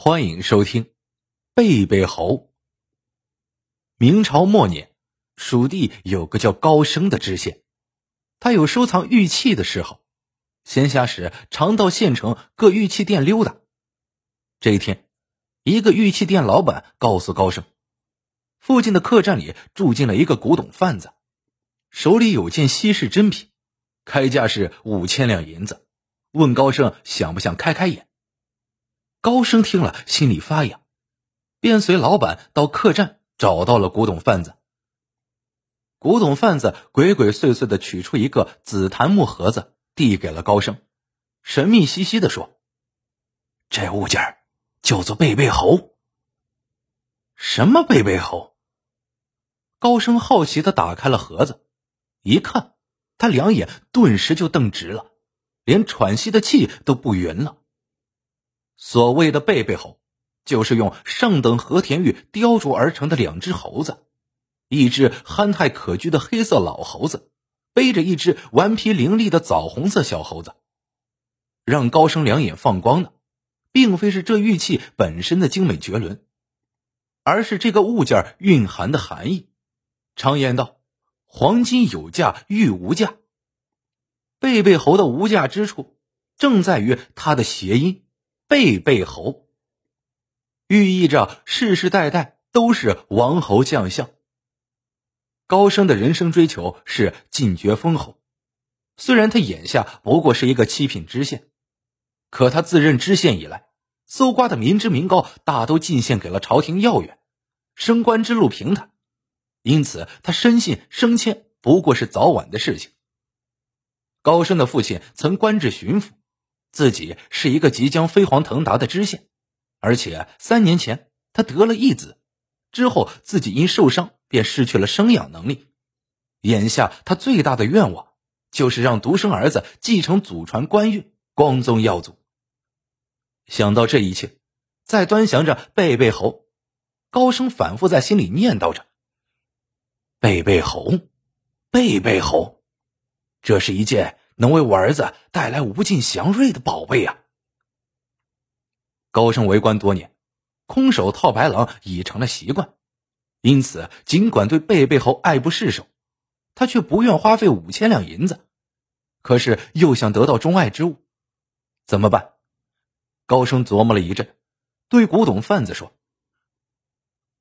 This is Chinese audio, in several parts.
欢迎收听《贝贝猴》。明朝末年，蜀地有个叫高升的知县，他有收藏玉器的嗜好，闲暇时常到县城各玉器店溜达。这一天，一个玉器店老板告诉高升，附近的客栈里住进了一个古董贩子，手里有件稀世珍品，开价是五千两银子，问高升想不想开开眼。高升听了，心里发痒，便随老板到客栈找到了古董贩子。古董贩子鬼鬼祟祟的取出一个紫檀木盒子，递给了高升，神秘兮兮的说：“这物件叫做贝贝猴。”什么贝贝猴？高升好奇的打开了盒子，一看，他两眼顿时就瞪直了，连喘息的气都不匀了。所谓的贝贝猴，就是用上等和田玉雕琢而成的两只猴子，一只憨态可掬的黑色老猴子，背着一只顽皮伶俐的枣红色小猴子。让高升两眼放光的，并非是这玉器本身的精美绝伦，而是这个物件蕴含的含义。常言道：“黄金有价，玉无价。”贝贝猴的无价之处，正在于它的谐音。贝贝侯，寓意着世世代代都是王侯将相。高升的人生追求是进爵封侯，虽然他眼下不过是一个七品知县，可他自任知县以来，搜刮的民脂民膏大都进献给了朝廷要员，升官之路平坦，因此他深信升迁不过是早晚的事情。高升的父亲曾官至巡抚。自己是一个即将飞黄腾达的知县，而且三年前他得了一子，之后自己因受伤便失去了生养能力。眼下他最大的愿望就是让独生儿子继承祖传官运，光宗耀祖。想到这一切，在端详着贝贝猴，高声反复在心里念叨着：“贝贝猴，贝贝猴，这是一件。”能为我儿子带来无尽祥瑞的宝贝呀！高升为官多年，空手套白狼已成了习惯，因此尽管对贝贝猴爱不释手，他却不愿花费五千两银子。可是又想得到钟爱之物，怎么办？高升琢磨了一阵，对古董贩子说：“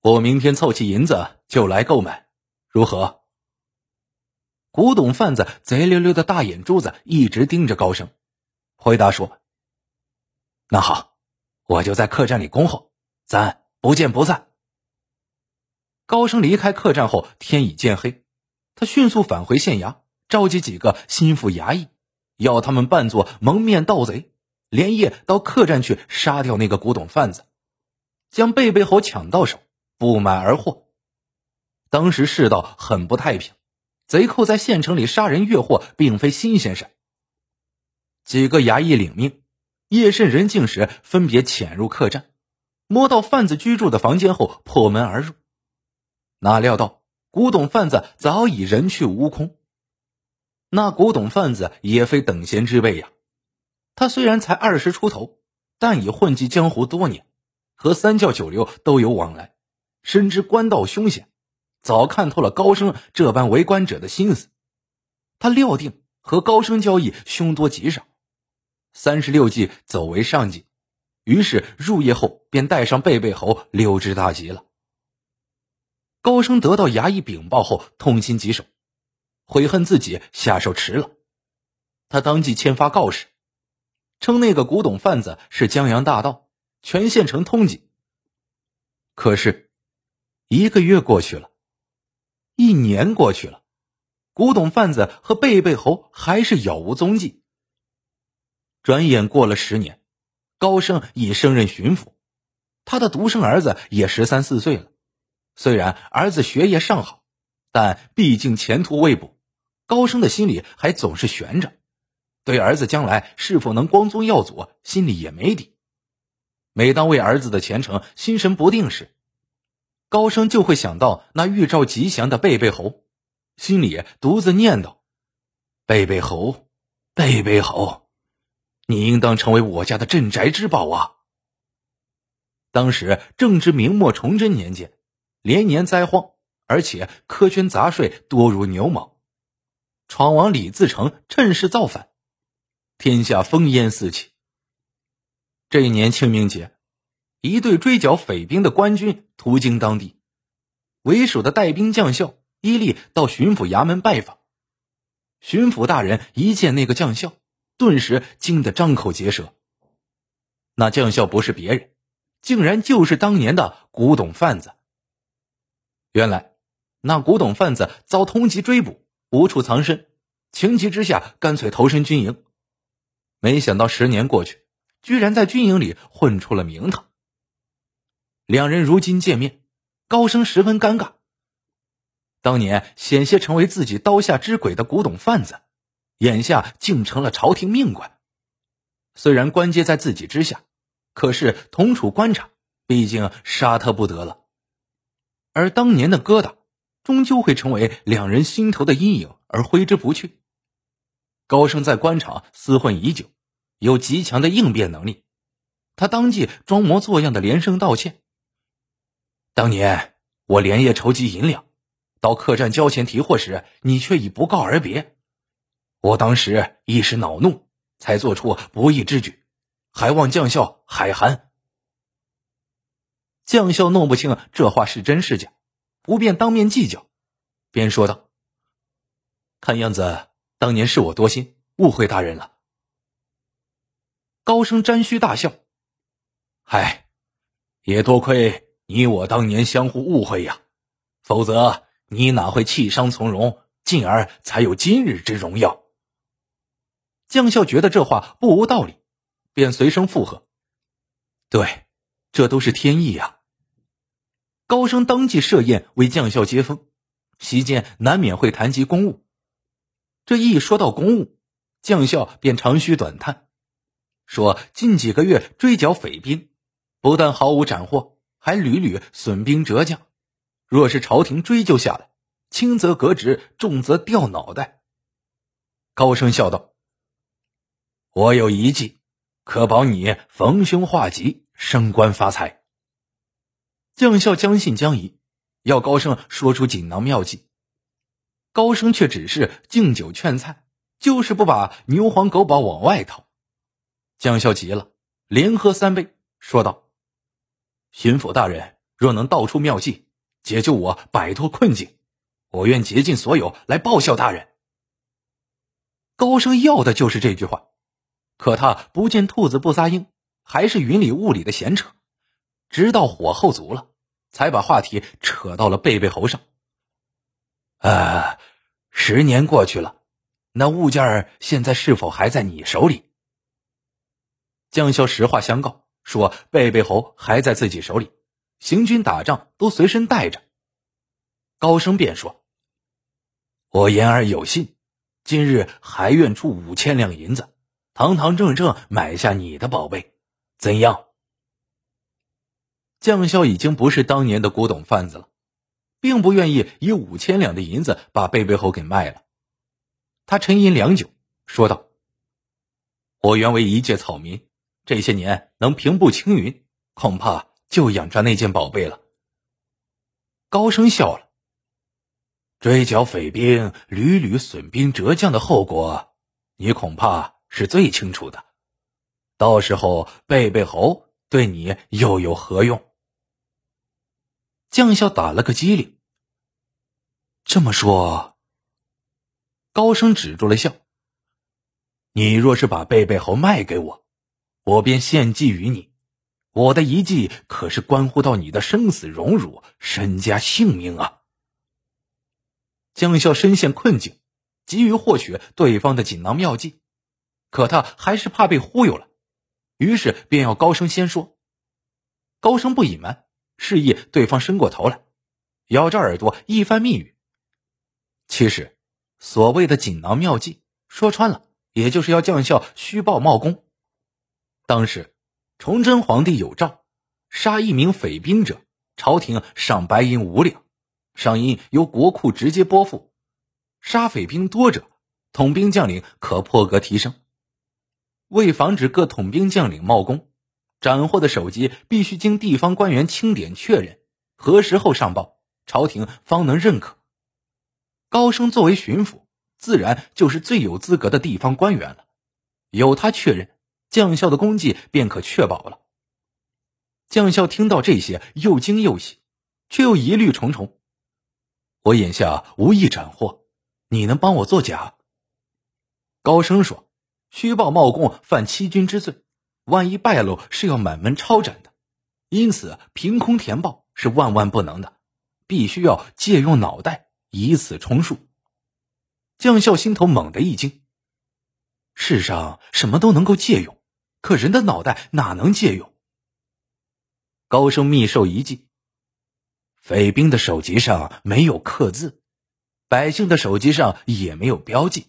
我明天凑齐银子就来购买，如何？”古董贩子贼溜溜的大眼珠子一直盯着高升，回答说：“那好，我就在客栈里恭候，咱不见不散。”高升离开客栈后，天已渐黑，他迅速返回县衙，召集几个心腹衙役，要他们扮作蒙面盗贼，连夜到客栈去杀掉那个古董贩子，将贝贝猴抢到手，不买而获。当时世道很不太平。贼寇在县城里杀人越货，并非新鲜事。几个衙役领命，夜深人静时分别潜入客栈，摸到贩子居住的房间后破门而入。哪料到古董贩子早已人去屋空。那古董贩子也非等闲之辈呀，他虽然才二十出头，但已混迹江湖多年，和三教九流都有往来，深知官道凶险。早看透了高升这般为官者的心思，他料定和高升交易凶多吉少，三十六计走为上计，于是入夜后便带上贝贝猴溜之大吉了。高升得到衙役禀报后，痛心疾首，悔恨自己下手迟了，他当即签发告示，称那个古董贩子是江洋大盗，全县城通缉。可是，一个月过去了。一年过去了，古董贩子和贝贝猴还是杳无踪迹。转眼过了十年，高升已升任巡抚，他的独生儿子也十三四岁了。虽然儿子学业尚好，但毕竟前途未卜，高升的心里还总是悬着，对儿子将来是否能光宗耀祖，心里也没底。每当为儿子的前程心神不定时，高升就会想到那预兆吉祥的贝贝猴，心里独自念叨：“贝贝猴，贝贝猴，你应当成为我家的镇宅之宝啊！”当时正值明末崇祯年间，连年灾荒，而且苛捐杂税多如牛毛。闯王李自成趁势造反，天下烽烟四起。这一年清明节，一队追剿匪兵的官军途经当地，为首的带兵将校伊利到巡抚衙门拜访。巡抚大人一见那个将校，顿时惊得张口结舌。那将校不是别人，竟然就是当年的古董贩子。原来，那古董贩子遭通缉追捕。无处藏身，情急之下干脆投身军营。没想到十年过去，居然在军营里混出了名堂。两人如今见面，高升十分尴尬。当年险些成为自己刀下之鬼的古董贩子，眼下竟成了朝廷命官。虽然官阶在自己之下，可是同处官场，毕竟杀他不得了。而当年的疙瘩。终究会成为两人心头的阴影而挥之不去。高升在官场厮混已久，有极强的应变能力。他当即装模作样的连声道歉：“当年我连夜筹集银两，到客栈交钱提货时，你却已不告而别。我当时一时恼怒，才做出不义之举，还望将校海涵。”将校弄不清这话是真是假。不便当面计较，便说道：“看样子当年是我多心，误会大人了。”高升沾须大笑：“嗨，也多亏你我当年相互误会呀，否则你哪会弃伤从容，进而才有今日之荣耀？”将校觉得这话不无道理，便随声附和：“对，这都是天意呀。”高升当即设宴为将校接风，席间难免会谈及公务。这一说到公务，将校便长吁短叹，说近几个月追剿匪兵，不但毫无斩获，还屡屡损兵折将。若是朝廷追究下来，轻则革职，重则掉脑袋。高升笑道：“我有一计，可保你逢凶化吉，升官发财。”将校将信将疑，要高升说出锦囊妙计。高升却只是敬酒劝菜，就是不把牛黄狗宝往外掏。将校急了，连喝三杯，说道：“巡抚大人若能道出妙计，解救我摆脱困境，我愿竭尽所有来报效大人。”高升要的就是这句话，可他不见兔子不撒鹰，还是云里雾里的闲扯。直到火候足了，才把话题扯到了贝贝猴上。啊，十年过去了，那物件现在是否还在你手里？将校实话相告，说贝贝猴还在自己手里，行军打仗都随身带着。高升便说：“我言而有信，今日还愿出五千两银子，堂堂正正买下你的宝贝，怎样？”将校已经不是当年的古董贩子了，并不愿意以五千两的银子把贝贝猴给卖了。他沉吟良久，说道：“我原为一介草民，这些年能平步青云，恐怕就养着那件宝贝了。”高升笑了：“追剿匪兵，屡屡损兵折将的后果，你恐怕是最清楚的。到时候贝贝猴对你又有何用？”将校打了个机灵。这么说，高升止住了笑。你若是把贝贝猴卖给我，我便献计于你。我的一计可是关乎到你的生死荣辱、身家性命啊！将校深陷困境，急于获取对方的锦囊妙计，可他还是怕被忽悠了，于是便要高声先说。高声不隐瞒。示意对方伸过头来，咬着耳朵一番密语。其实，所谓的锦囊妙计，说穿了，也就是要将校虚报冒功。当时，崇祯皇帝有诏，杀一名匪兵者，朝廷赏白银五两，赏银由国库直接拨付；杀匪兵多者，统兵将领可破格提升。为防止各统兵将领冒功。斩获的首级必须经地方官员清点确认，核实后上报朝廷，方能认可。高升作为巡抚，自然就是最有资格的地方官员了，有他确认，将校的功绩便可确保了。将校听到这些，又惊又喜，却又疑虑重重。我眼下无意斩获，你能帮我作假？高升说：“虚报冒供，犯欺君之罪。”万一败露是要满门抄斩的，因此凭空填报是万万不能的，必须要借用脑袋以此充数。将校心头猛地一惊。世上什么都能够借用，可人的脑袋哪能借用？高升密授一计：匪兵的首级上没有刻字，百姓的首级上也没有标记。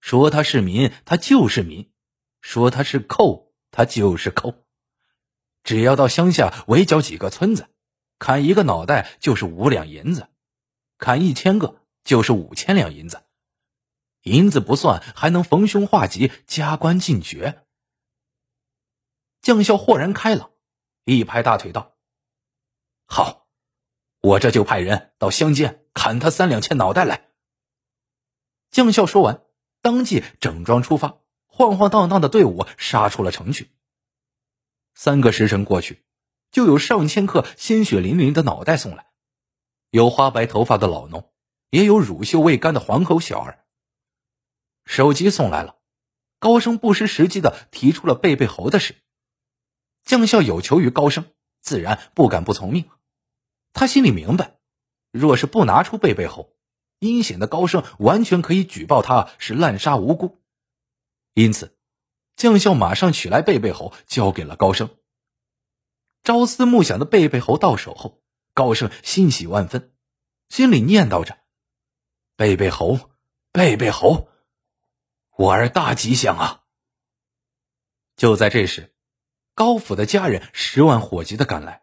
说他是民，他就是民；说他是寇。他就是寇，只要到乡下围剿几个村子，砍一个脑袋就是五两银子，砍一千个就是五千两银子，银子不算，还能逢凶化吉，加官进爵。将校豁然开朗，一拍大腿道：“好，我这就派人到乡间砍他三两千脑袋来。”将校说完，当即整装出发。晃晃荡荡的队伍杀出了城去。三个时辰过去，就有上千颗鲜血淋淋的脑袋送来，有花白头发的老农，也有乳臭未干的黄口小儿。首级送来了，高升不失时机的提出了贝贝猴的事。将校有求于高升，自然不敢不从命。他心里明白，若是不拿出贝贝侯，阴险的高升完全可以举报他是滥杀无辜。因此，将校马上取来贝贝猴，交给了高升。朝思暮想的贝贝猴到手后，高升欣喜万分，心里念叨着：“贝贝猴，贝贝猴，我儿大吉祥啊！”就在这时，高府的家人十万火急的赶来，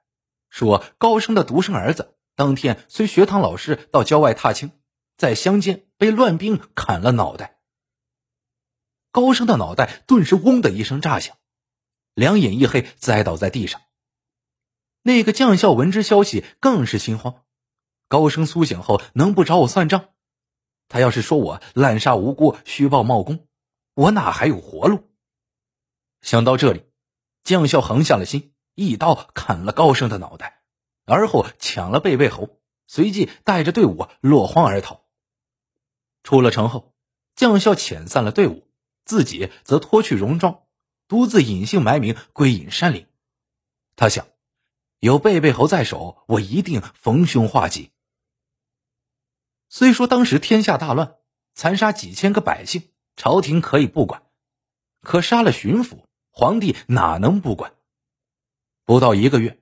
说高升的独生儿子当天随学堂老师到郊外踏青，在乡间被乱兵砍了脑袋。高升的脑袋顿时“嗡”的一声炸响，两眼一黑，栽倒在地上。那个将校闻之消息，更是心慌。高升苏醒后，能不找我算账？他要是说我滥杀无辜、虚报冒功，我哪还有活路？想到这里，将校横下了心，一刀砍了高升的脑袋，而后抢了贝贝猴，随即带着队伍落荒而逃。出了城后，将校遣散了队伍。自己则脱去戎装，独自隐姓埋名归隐山林。他想，有贝贝侯在手，我一定逢凶化吉。虽说当时天下大乱，残杀几千个百姓，朝廷可以不管；可杀了巡抚，皇帝哪能不管？不到一个月，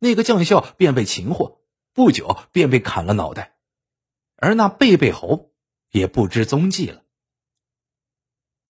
那个将校便被擒获，不久便被砍了脑袋，而那贝贝猴也不知踪迹了。